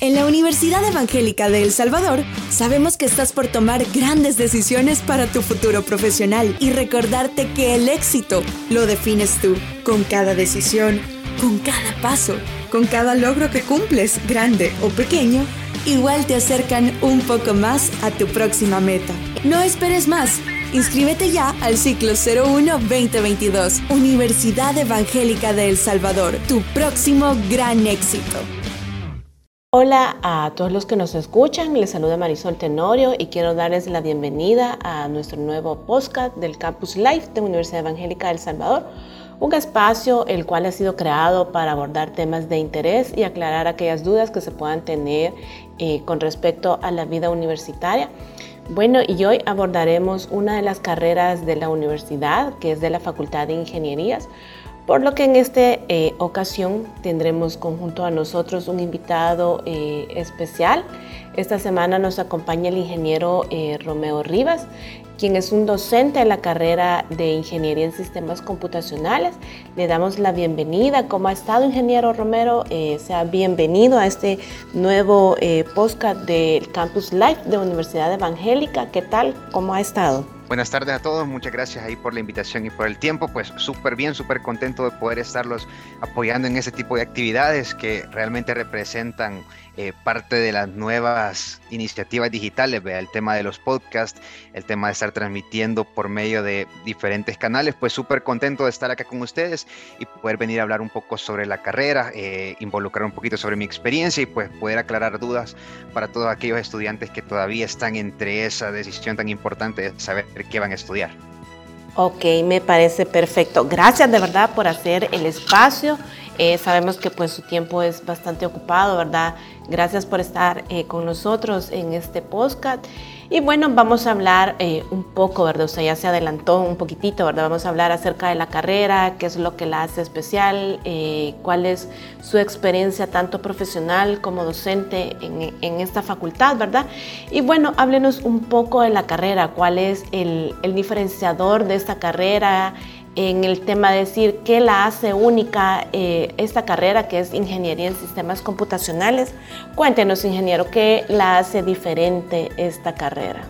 En la Universidad Evangélica de El Salvador sabemos que estás por tomar grandes decisiones para tu futuro profesional y recordarte que el éxito lo defines tú, con cada decisión, con cada paso, con cada logro que cumples, grande o pequeño, igual te acercan un poco más a tu próxima meta. No esperes más. Inscríbete ya al ciclo 01-2022, Universidad Evangélica de El Salvador, tu próximo gran éxito. Hola a todos los que nos escuchan, les saluda Marisol Tenorio y quiero darles la bienvenida a nuestro nuevo podcast del Campus Life de Universidad Evangélica del Salvador, un espacio el cual ha sido creado para abordar temas de interés y aclarar aquellas dudas que se puedan tener eh, con respecto a la vida universitaria. Bueno, y hoy abordaremos una de las carreras de la universidad, que es de la Facultad de Ingenierías, por lo que en esta eh, ocasión tendremos conjunto a nosotros un invitado eh, especial. Esta semana nos acompaña el ingeniero eh, Romeo Rivas, quien es un docente en la carrera de Ingeniería en Sistemas Computacionales. Le damos la bienvenida. ¿Cómo ha estado, ingeniero Romero? sea bienvenido a este nuevo podcast del Campus Life de Universidad Evangélica. ¿Qué tal? ¿Cómo ha estado? Buenas tardes a todos, muchas gracias ahí por la invitación y por el tiempo, pues súper bien, súper contento de poder estarlos apoyando en ese tipo de actividades que realmente representan eh, parte de las nuevas iniciativas digitales, el tema de los podcasts, el tema de estar transmitiendo por medio de diferentes canales, pues súper contento de estar acá con ustedes y poder venir a hablar un poco sobre la carrera, eh, involucrar un poquito sobre mi experiencia y pues poder aclarar dudas para todos aquellos estudiantes que todavía están entre esa decisión tan importante de saber qué van a estudiar. Ok, me parece perfecto. Gracias de verdad por hacer el espacio. Eh, sabemos que pues su tiempo es bastante ocupado, ¿verdad? Gracias por estar eh, con nosotros en este podcast. Y bueno, vamos a hablar eh, un poco, ¿verdad? O sea, ya se adelantó un poquitito, ¿verdad? Vamos a hablar acerca de la carrera, qué es lo que la hace especial, cuál es su experiencia tanto profesional como docente en, en, esta facultad, ¿verdad? Y bueno, háblenos un poco de la carrera, cuál es el, el diferenciador de esta carrera, en el tema de decir qué la hace única eh, esta carrera que es Ingeniería en Sistemas Computacionales. Cuéntenos, ingeniero, qué la hace diferente esta carrera.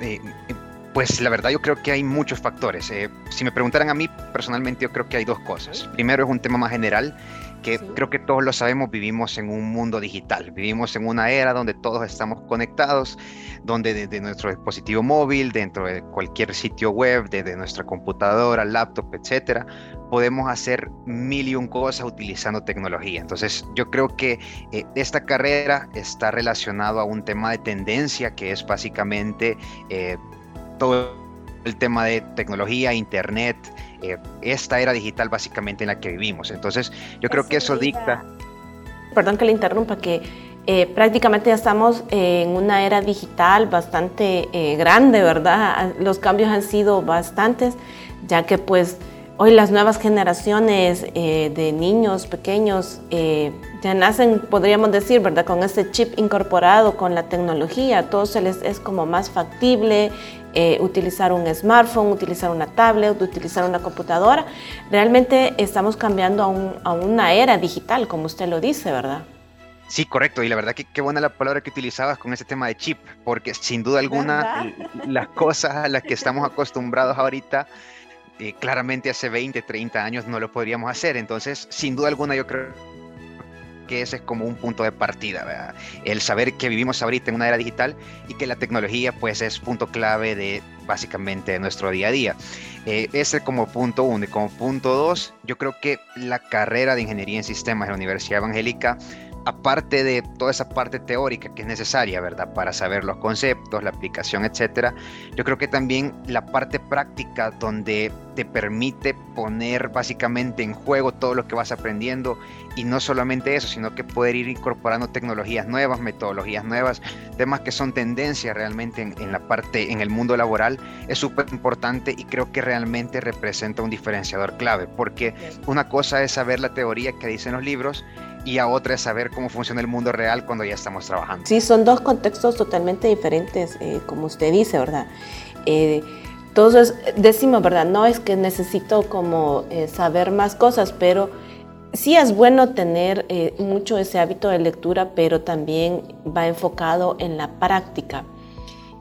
Eh, pues la verdad yo creo que hay muchos factores. Eh, si me preguntaran a mí, personalmente yo creo que hay dos cosas. Primero es un tema más general que creo que todos lo sabemos, vivimos en un mundo digital, vivimos en una era donde todos estamos conectados, donde desde nuestro dispositivo móvil, dentro de cualquier sitio web, desde nuestra computadora, laptop, etcétera, podemos hacer mil y un cosas utilizando tecnología. Entonces, yo creo que eh, esta carrera está relacionado a un tema de tendencia que es básicamente eh, todo el tema de tecnología, internet, eh, esta era digital básicamente en la que vivimos. Entonces, yo creo que eso dicta... Perdón que le interrumpa, que eh, prácticamente ya estamos en una era digital bastante eh, grande, ¿verdad? Los cambios han sido bastantes, ya que pues hoy las nuevas generaciones de niños pequeños ya nacen, podríamos decir, ¿verdad? Con este chip incorporado, con la tecnología, todo se les es como más factible, eh, utilizar un smartphone, utilizar una tablet, utilizar una computadora. Realmente estamos cambiando a, una era digital, como usted lo dice, ¿verdad? Sí, correcto. Y la verdad que qué buena la palabra que utilizabas con ese tema de chip, porque sin duda alguna las cosas a las que estamos acostumbrados ahorita, eh, claramente hace 20, 30 años no lo podríamos hacer. Entonces, sin duda alguna yo creo que ese es como un punto de partida, el saber que vivimos ahorita en una era digital y que la tecnología pues es punto clave de básicamente nuestro día a día. Eh, ese es como punto uno. Y como punto dos, yo creo que la carrera de Ingeniería en Sistemas en la Universidad Evangélica aparte de toda esa parte teórica que es necesaria, ¿verdad? Para saber los conceptos, la aplicación, etcétera, yo creo que también la parte práctica donde te permite poner básicamente en juego todo lo que vas aprendiendo y no solamente eso, sino que poder ir incorporando tecnologías nuevas, metodologías nuevas, temas que son tendencias realmente en, en la parte, en el mundo laboral, es súper importante y creo que realmente representa un diferenciador clave, porque una cosa es saber la teoría que dicen los libros y a otra es saber cómo funciona el mundo real cuando ya estamos trabajando. Sí, son dos contextos totalmente diferentes, eh, como usted dice, ¿verdad? Eh, todos decimos, ¿verdad? No es que necesito como eh, saber más cosas, pero sí es bueno tener eh, mucho ese hábito de lectura, pero también va enfocado en la práctica.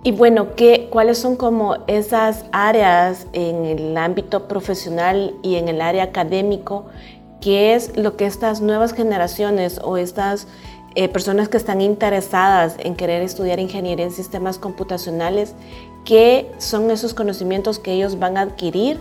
Y bueno, ¿qué, ¿cuáles son como esas áreas en el ámbito profesional y en el área académico? ¿Qué es lo que estas nuevas generaciones o estas eh, personas que están interesadas en querer estudiar ingeniería en sistemas computacionales, qué son esos conocimientos que ellos van a adquirir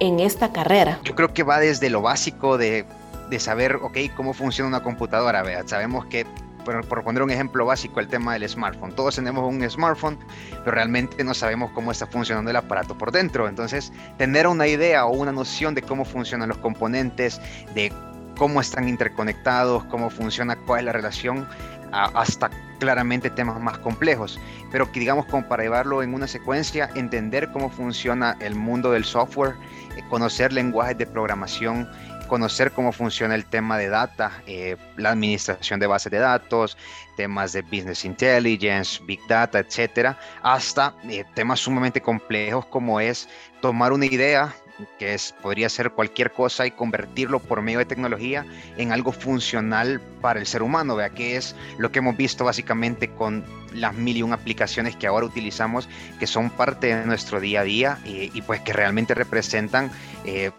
en esta carrera? Yo creo que va desde lo básico de, de saber, ok, cómo funciona una computadora. ¿vea? Sabemos que por, poner un ejemplo básico, el tema del smartphone. Todos tenemos un smartphone, pero realmente no sabemos cómo está funcionando el aparato por dentro. Entonces, tener una idea o una noción de cómo funcionan los componentes, de cómo están interconectados, cómo funciona, cuál es la relación, hasta claramente temas más complejos, pero que digamos como para llevarlo en una secuencia, entender cómo funciona el mundo del software, eh, conocer lenguajes de programación, conocer cómo funciona el tema de data, eh, la administración de bases de datos, temas de business intelligence, big data, etcétera, hasta eh, temas sumamente complejos como es tomar una idea que es, podría ser cualquier cosa y convertirlo por medio de tecnología en algo funcional para el ser humano, vea que es lo que hemos visto básicamente con las mil y un aplicaciones que ahora utilizamos, que son parte de nuestro día a día y, pues que realmente representan eh,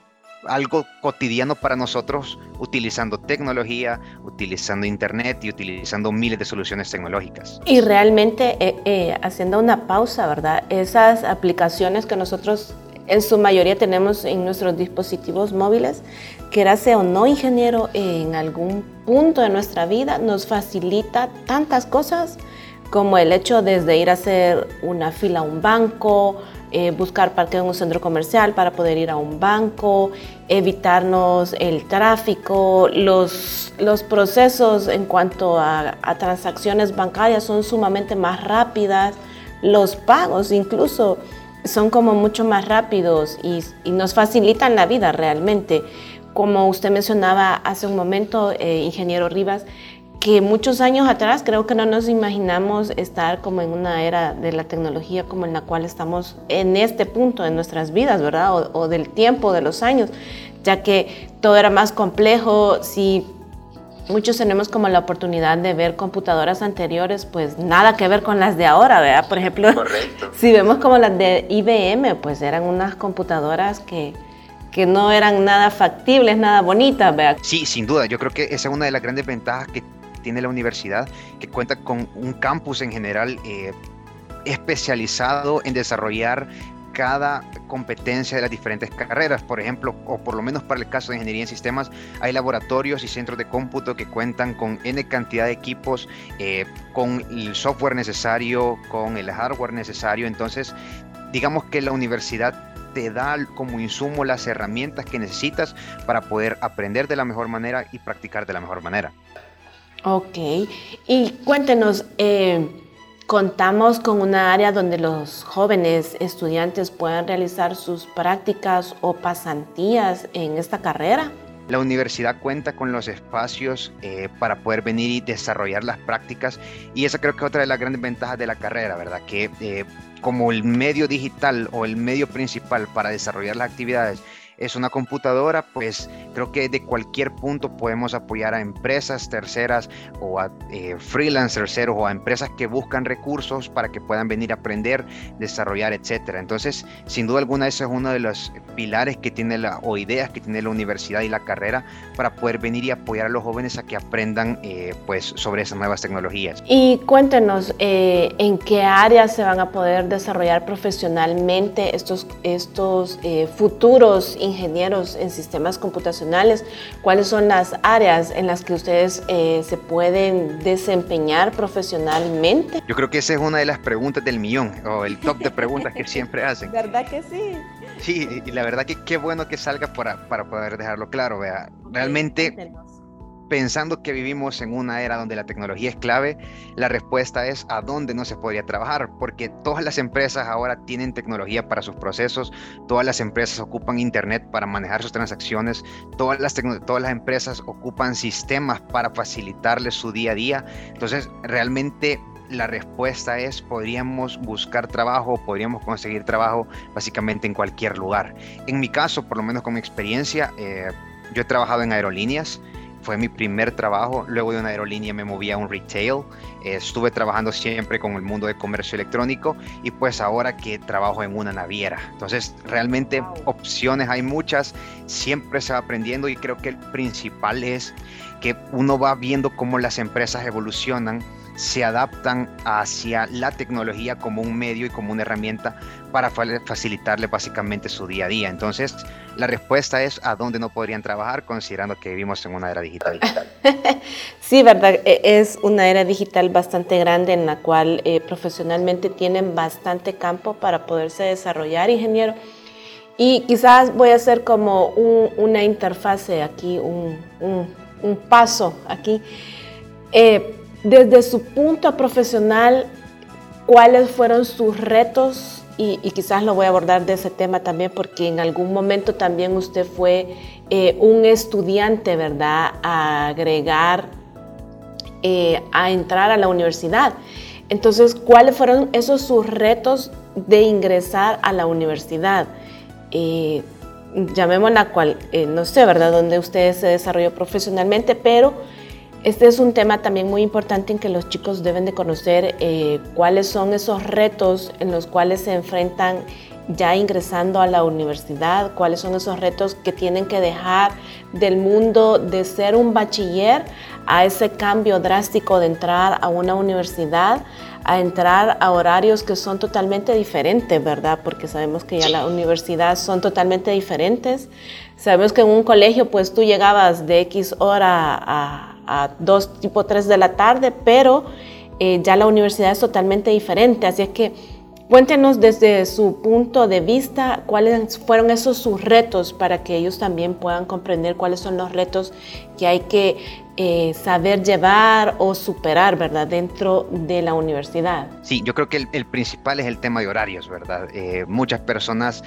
algo cotidiano para nosotros utilizando tecnología, utilizando internet y utilizando miles de soluciones tecnológicas. Y realmente eh, eh, haciendo una pausa, ¿verdad? Esas aplicaciones que nosotros en su mayoría tenemos en nuestros dispositivos móviles, que sea o no ingeniero en algún punto de nuestra vida, nos facilita tantas cosas como el hecho desde ir a hacer una fila a un banco, eh, buscar parqueo en un centro comercial para poder ir a un banco, evitarnos el tráfico, los, los procesos en cuanto a, transacciones bancarias son sumamente más rápidas, los pagos incluso son como mucho más rápidos y, nos facilitan la vida realmente. Como usted mencionaba hace un momento, eh, ingeniero Rivas, que muchos años atrás creo que no nos imaginamos estar como en una era de la tecnología como en la cual estamos en este punto de nuestras vidas, ¿verdad? O, del tiempo, de los años, ya que todo era más complejo. Si muchos tenemos como la oportunidad de ver computadoras anteriores, pues nada que ver con las de ahora, ¿verdad? Por ejemplo, si vemos como las de IBM, pues eran unas computadoras que que no eran nada factibles, nada bonitas, ¿verdad? Sí, sin duda, yo creo que esa es una de las grandes ventajas que tiene la universidad, que cuenta con un campus en general eh, especializado en desarrollar cada competencia de las diferentes carreras. Por ejemplo, o por lo menos para el caso de ingeniería en sistemas, hay laboratorios y centros de cómputo que cuentan con N cantidad de equipos, eh, con el software necesario, con el hardware necesario. Entonces, digamos que la universidad te da como insumo las herramientas que necesitas para poder aprender de la mejor manera y practicar de la mejor manera. Ok, y cuéntenos, eh, contamos con una área donde los jóvenes estudiantes puedan realizar sus prácticas o pasantías en esta carrera. La universidad cuenta con los espacios eh, para poder venir y desarrollar las prácticas y esa creo que es otra de las grandes ventajas de la carrera, ¿verdad? Que eh, como el medio digital o el medio principal para desarrollar las actividades es una computadora, pues creo que de cualquier punto podemos apoyar a empresas terceras o a eh, freelancers o a empresas que buscan recursos para que puedan venir a aprender, desarrollar, etcétera. Entonces, sin duda alguna, ese es uno de los pilares que tiene la, o ideas que tiene la universidad y la carrera para poder venir y apoyar a los jóvenes a que aprendan eh, pues sobre esas nuevas tecnologías. Y cuéntenos eh, en qué áreas se van a poder desarrollar profesionalmente estos, estos futuros ingenieros en sistemas computacionales, cuáles son las áreas en las que ustedes eh, se pueden desempeñar profesionalmente. Yo creo que esa es una de las preguntas del millón o el top de preguntas que siempre hacen. ¿Verdad que sí? Sí, y la verdad que qué bueno que salga para, para poder dejarlo claro. Vea. Realmente pensando que vivimos en una era donde la tecnología es clave, la respuesta es a dónde no se podría trabajar, porque todas las empresas ahora tienen tecnología para sus procesos, todas las empresas ocupan Internet para manejar sus transacciones, todas las, todas las empresas ocupan sistemas para facilitarles su día a día. Entonces, realmente la respuesta es podríamos buscar trabajo, podríamos conseguir trabajo básicamente en cualquier lugar. En mi caso, por lo menos con mi experiencia, eh, yo he trabajado en aerolíneas, fue mi primer trabajo. Luego de una aerolínea me moví a un retail. estuve trabajando siempre con el mundo de comercio electrónico y pues ahora que trabajo en una naviera. Entonces, realmente opciones hay muchas. Siempre se va aprendiendo y creo que el principal es que uno va viendo cómo las empresas evolucionan se adaptan hacia la tecnología como un medio y como una herramienta para facilitarle básicamente su día a día. Entonces, la respuesta es a dónde no podrían trabajar considerando que vivimos en una era digital. sí, verdad, e, es una era digital bastante grande en la cual eh, profesionalmente tienen bastante campo para poderse desarrollar, ingeniero. Y quizás voy a hacer como una interfase aquí, un, paso aquí. Eh, desde su punto profesional, cuáles fueron sus retos y, quizás lo voy a abordar de ese tema también porque en algún momento también usted fue eh, un estudiante, ¿verdad? A agregar, eh, a entrar a la universidad. Entonces, ¿cuáles fueron esos sus retos de ingresar a la universidad? Eh, llamémosla cual, no sé, ¿verdad? Donde usted se desarrolló profesionalmente, pero este es un tema también muy importante en que los chicos deben de conocer eh, cuáles son esos retos en los cuales se enfrentan ya ingresando a la universidad, cuáles son esos retos que tienen que dejar del mundo de ser un bachiller a ese cambio drástico de entrar a una universidad, a entrar a horarios que son totalmente diferentes, ¿verdad? Porque sabemos que ya la universidad son totalmente diferentes. Sabemos que en un colegio pues tú llegabas de X hora a a 2, tipo 3 de la tarde, pero eh, ya la universidad es totalmente diferente. Así es que cuéntenos desde su punto de vista cuáles fueron esos sus retos para que ellos también puedan comprender cuáles son los retos que hay que eh, saber llevar o superar, ¿verdad? Dentro de la universidad. Sí, yo creo que el, principal es el tema de horarios, ¿verdad? Eh, muchas personas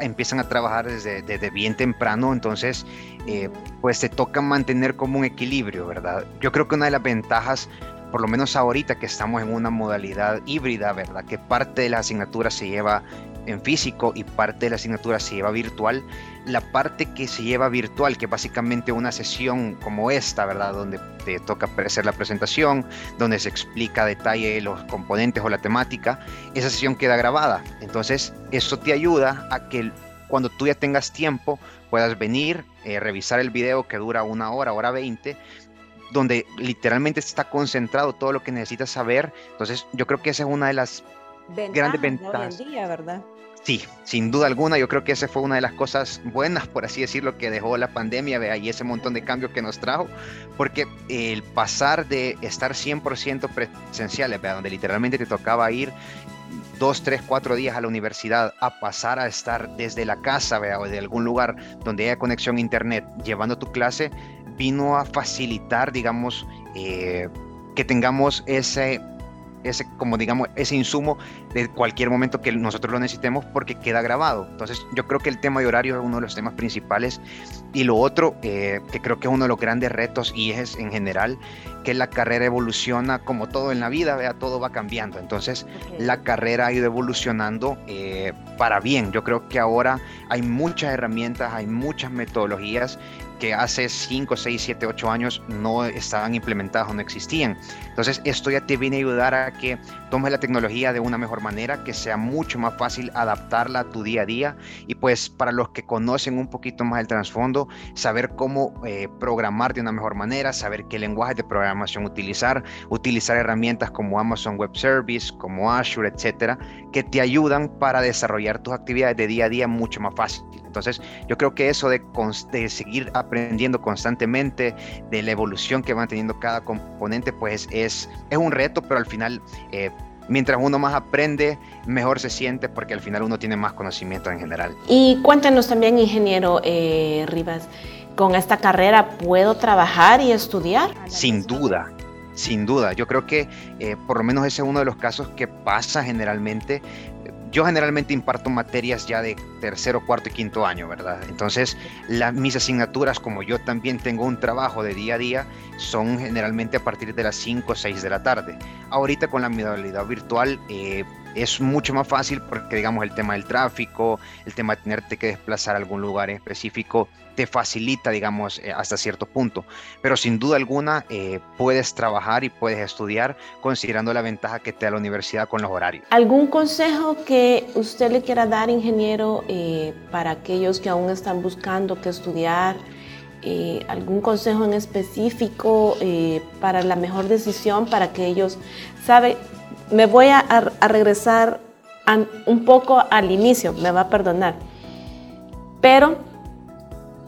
empiezan a trabajar desde, desde bien temprano, entonces eh, pues se toca mantener como un equilibrio, ¿verdad? Yo creo que una de las ventajas, por lo menos ahorita que estamos en una modalidad híbrida, ¿verdad? Que parte de la asignatura se lleva en físico y parte de la asignatura se lleva virtual, la parte que se lleva virtual, que básicamente una sesión como esta, ¿verdad? Donde te toca hacer la presentación, donde se explica a detalle los componentes o la temática, esa sesión queda grabada. Entonces, eso te ayuda a que cuando tú ya tengas tiempo puedas venir, eh, revisar el video que dura una hora, hora veinte, donde literalmente está concentrado todo lo que necesitas saber. Entonces, yo creo que esa es una de las grandes ventajas. día, ¿verdad? Sí, sin duda alguna, yo creo que esa fue una de las cosas buenas, por así decirlo, que dejó la pandemia, vea, y ese montón de cambios que nos trajo, porque el pasar de estar 100% presenciales, vea, donde literalmente te tocaba ir dos, tres, cuatro días a la universidad a pasar a estar desde la casa vea, o de algún lugar donde haya conexión a internet llevando tu clase, vino a facilitar, digamos, eh, que tengamos ese ese, como digamos, ese insumo de cualquier momento que nosotros lo necesitemos porque queda grabado. Entonces yo creo que el tema de horario es uno de los temas principales y lo otro eh, que creo que es uno de los grandes retos y es en general que la carrera evoluciona como todo en la vida, vea, todo va cambiando. Entonces la carrera ha ido evolucionando eh, para bien. Yo creo que ahora hay muchas herramientas, hay muchas metodologías que hace 5, 6, 7, 8 años no estaban implementadas o no existían. Entonces, esto ya te viene a ayudar a que tomes la tecnología de una mejor manera, que sea mucho más fácil adaptarla a tu día a día. Y pues para los que conocen un poquito más el trasfondo, saber cómo eh, programar de una mejor manera, saber qué lenguaje de programación utilizar, utilizar herramientas como Amazon Web Service, como Azure, etcétera, que te ayudan para desarrollar tus actividades de día a día mucho más fácil. Entonces, yo creo que eso de, de, seguir aprendiendo constantemente, de la evolución que va teniendo cada componente, pues es, es un reto, pero al final, eh, mientras uno más aprende, mejor se siente porque al final uno tiene más conocimiento en general. Y cuéntanos también, ingeniero eh, Rivas, ¿con esta carrera puedo trabajar y estudiar? Sin duda, sin duda. Yo creo que eh, por lo menos ese es uno de los casos que pasa generalmente yo generalmente imparto materias ya de tercero, cuarto y quinto año, ¿verdad? Entonces, mis asignaturas, como yo también tengo un trabajo de día a día, son generalmente a partir de las 5 o 6 de la tarde. Ahorita con la modalidad virtual, eh, es mucho más fácil porque, digamos, el tema del tráfico, el tema de tenerte que desplazar a algún lugar específico, te facilita, digamos, eh, hasta cierto punto. Pero sin duda alguna, eh, puedes trabajar y puedes estudiar considerando la ventaja que te da la universidad con los horarios. ¿Algún consejo que usted le quiera dar, ingeniero, eh, para aquellos que aún están buscando qué estudiar? algún consejo en específico para la mejor decisión para que ellos saben me voy a, regresar un poco al inicio, me va a perdonar. Pero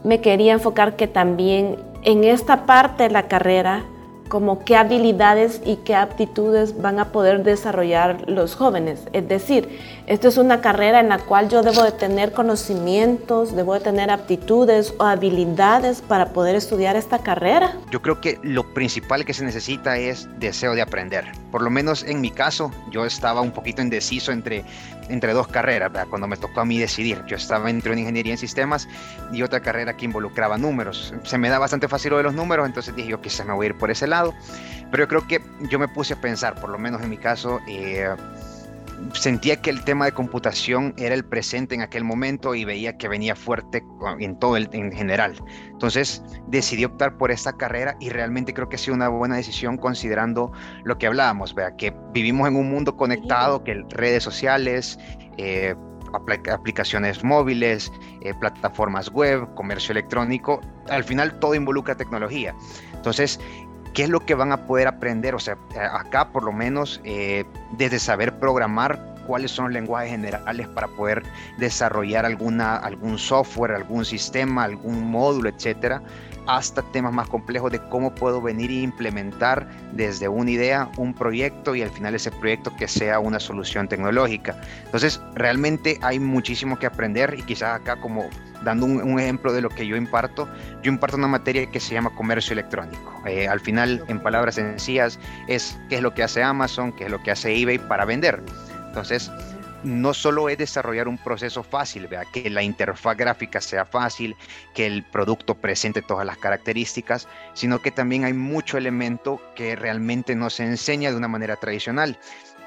me quería enfocar que también en esta parte de la carrera como qué habilidades y qué aptitudes van a poder desarrollar los jóvenes. Es decir, esto es una carrera en la cual yo debo de tener conocimientos, debo de tener aptitudes o habilidades para poder estudiar esta carrera. Yo creo que lo principal que se necesita es deseo de aprender. Por lo menos en mi caso, yo estaba un poquito indeciso entre entre dos carreras, cuando me tocó a mí decidir. Yo estaba entre una ingeniería en sistemas y otra carrera que involucraba números. Se me da bastante fácil lo de los números, entonces dije yo quizás me voy a ir por ese lado. Pero yo creo que yo me puse a pensar, por lo menos en mi caso, eh, sentía que el tema de computación era el presente en aquel momento y veía que venía fuerte en todo el, en general. Entonces decidí optar por esta carrera y realmente creo que ha sido una buena decisión considerando lo que hablábamos, vea, que vivimos en un mundo conectado, que redes sociales, eh, aplicaciones móviles, eh, plataformas web, comercio electrónico, al final todo involucra tecnología. Entonces, ¿Qué es lo que van a poder aprender? O sea, eh, acá por lo menos eh, desde saber programar cuáles son los lenguajes generales para poder desarrollar alguna, algún software, algún sistema, algún módulo, etcétera, hasta temas más complejos de cómo puedo venir e implementar desde una idea un proyecto y al final ese proyecto que sea una solución tecnológica. Entonces, realmente hay muchísimo que aprender y quizás acá como dando un, ejemplo de lo que yo imparto, yo imparto una materia que se llama comercio electrónico. Eh, al final, en palabras sencillas, es qué es lo que hace Amazon, qué es lo que hace eBay para vender. Entonces, no solo es desarrollar un proceso fácil, ¿vea? que la interfaz gráfica sea fácil, que el producto presente todas las características, sino que también hay mucho elemento que realmente no se enseña de una manera tradicional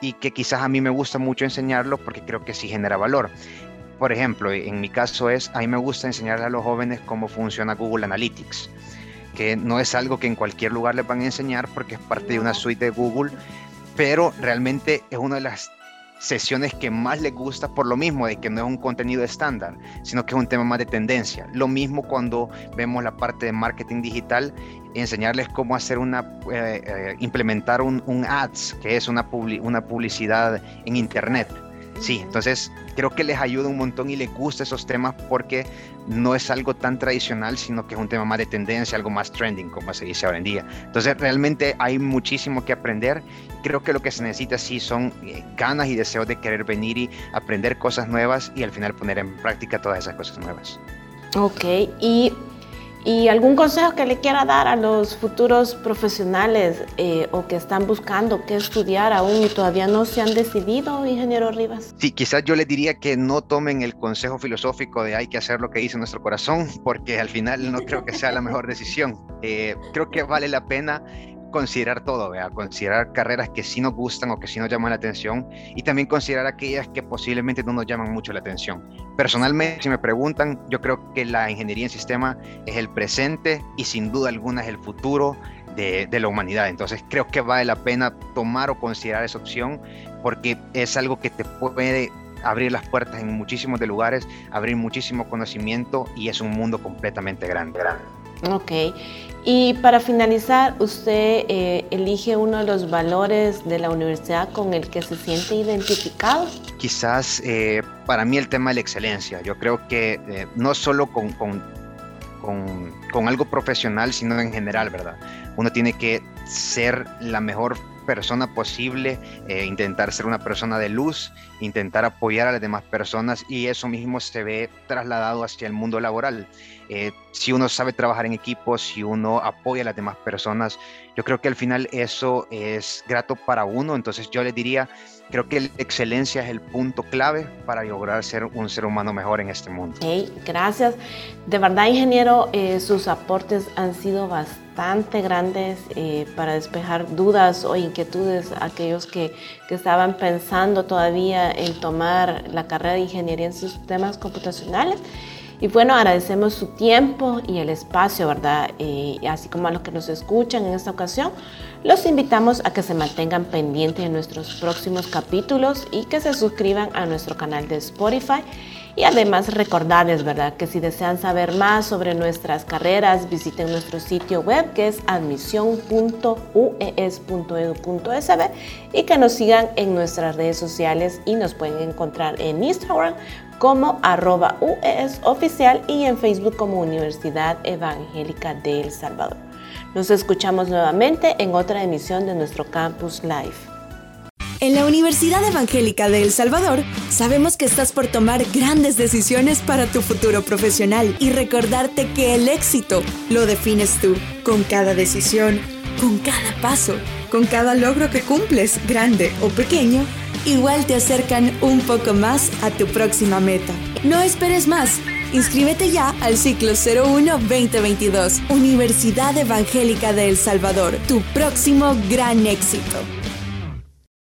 y que quizás a mí me gusta mucho enseñarlo porque creo que sí genera valor por ejemplo, en mi caso es, a mí me gusta enseñarle a los jóvenes cómo funciona Google Analytics, que no es algo que en cualquier lugar les van a enseñar porque es parte de una suite de Google, pero realmente es una de las sesiones que más les gusta por lo mismo de que no es un contenido estándar, sino que es un tema más de tendencia. Lo mismo cuando vemos la parte de marketing digital, enseñarles cómo hacer una, eh, eh, implementar un, ads, que es una, una publicidad en internet Sí, entonces creo que les ayuda un montón y les gusta esos temas porque no es algo tan tradicional, sino que es un tema más de tendencia, algo más trending, como se dice ahora en día. Entonces realmente hay muchísimo que aprender. Creo que lo que se necesita sí son eh, ganas y deseos de querer venir y aprender cosas nuevas y al final poner en práctica todas esas cosas nuevas. Ok, y ¿Y algún consejo que le quiera dar a los futuros profesionales eh, o que están buscando qué estudiar aún y todavía no se han decidido, ingeniero Rivas? Sí, quizás yo les diría que no tomen el consejo filosófico de hay que hacer lo que dice nuestro corazón, porque al final no creo que sea la mejor decisión. Eh, creo que vale la pena considerar todo, ¿vea? considerar carreras que sí nos gustan o que sí nos llaman la atención y también considerar aquellas que posiblemente no nos llaman mucho la atención. Personalmente, si me preguntan, yo creo que la ingeniería en sistema es el presente y sin duda alguna es el futuro de, la humanidad. Entonces creo que vale la pena tomar o considerar esa opción porque es algo que te puede abrir las puertas en muchísimos de lugares, abrir muchísimo conocimiento y es un mundo completamente grande. grande. Ok. Y para finalizar, usted eh, elige uno de los valores de la universidad con el que se siente identificado. Quizás eh, para mí el tema de la excelencia. Yo creo que eh, no solo con, con, con, con, algo profesional, sino en general, ¿verdad? Uno tiene que ser la mejor persona posible, intentar ser una persona de luz, intentar apoyar a las demás personas y eso mismo se ve trasladado hacia el mundo laboral. Eh, si uno sabe trabajar en equipo, si uno apoya a las demás personas, Yo creo que al final eso es grato para uno, entonces yo les diría, creo que la excelencia es el punto clave para lograr ser un ser humano mejor en este mundo. Hey, gracias. De verdad, ingeniero, eh, sus aportes han sido bastante grandes eh, para despejar dudas o inquietudes a aquellos que, que, estaban pensando todavía en tomar la carrera de ingeniería en sistemas computacionales. Y bueno, agradecemos su tiempo y el espacio, ¿verdad? Eh, así como a los que nos escuchan en esta ocasión, los invitamos a que se mantengan pendientes de nuestros próximos capítulos y que se suscriban a nuestro canal de Spotify. Y además recordarles, ¿verdad?, que si desean saber más sobre nuestras carreras, visiten nuestro sitio web que es admisión.ues.edu.sb y que nos sigan en nuestras redes sociales y nos pueden encontrar en Instagram como arroba UES oficial y en Facebook como Universidad Evangélica de El Salvador. Nos escuchamos nuevamente en otra emisión de nuestro Campus Live. En la Universidad Evangélica de El Salvador sabemos que estás por tomar grandes decisiones para tu futuro profesional y recordarte que el éxito lo defines tú, con cada decisión, con cada paso, con cada logro que cumples, grande o pequeño igual te acercan un poco más a tu próxima meta. No esperes más. Inscríbete ya al ciclo 01-2022, Universidad Evangélica de El Salvador, tu próximo gran éxito.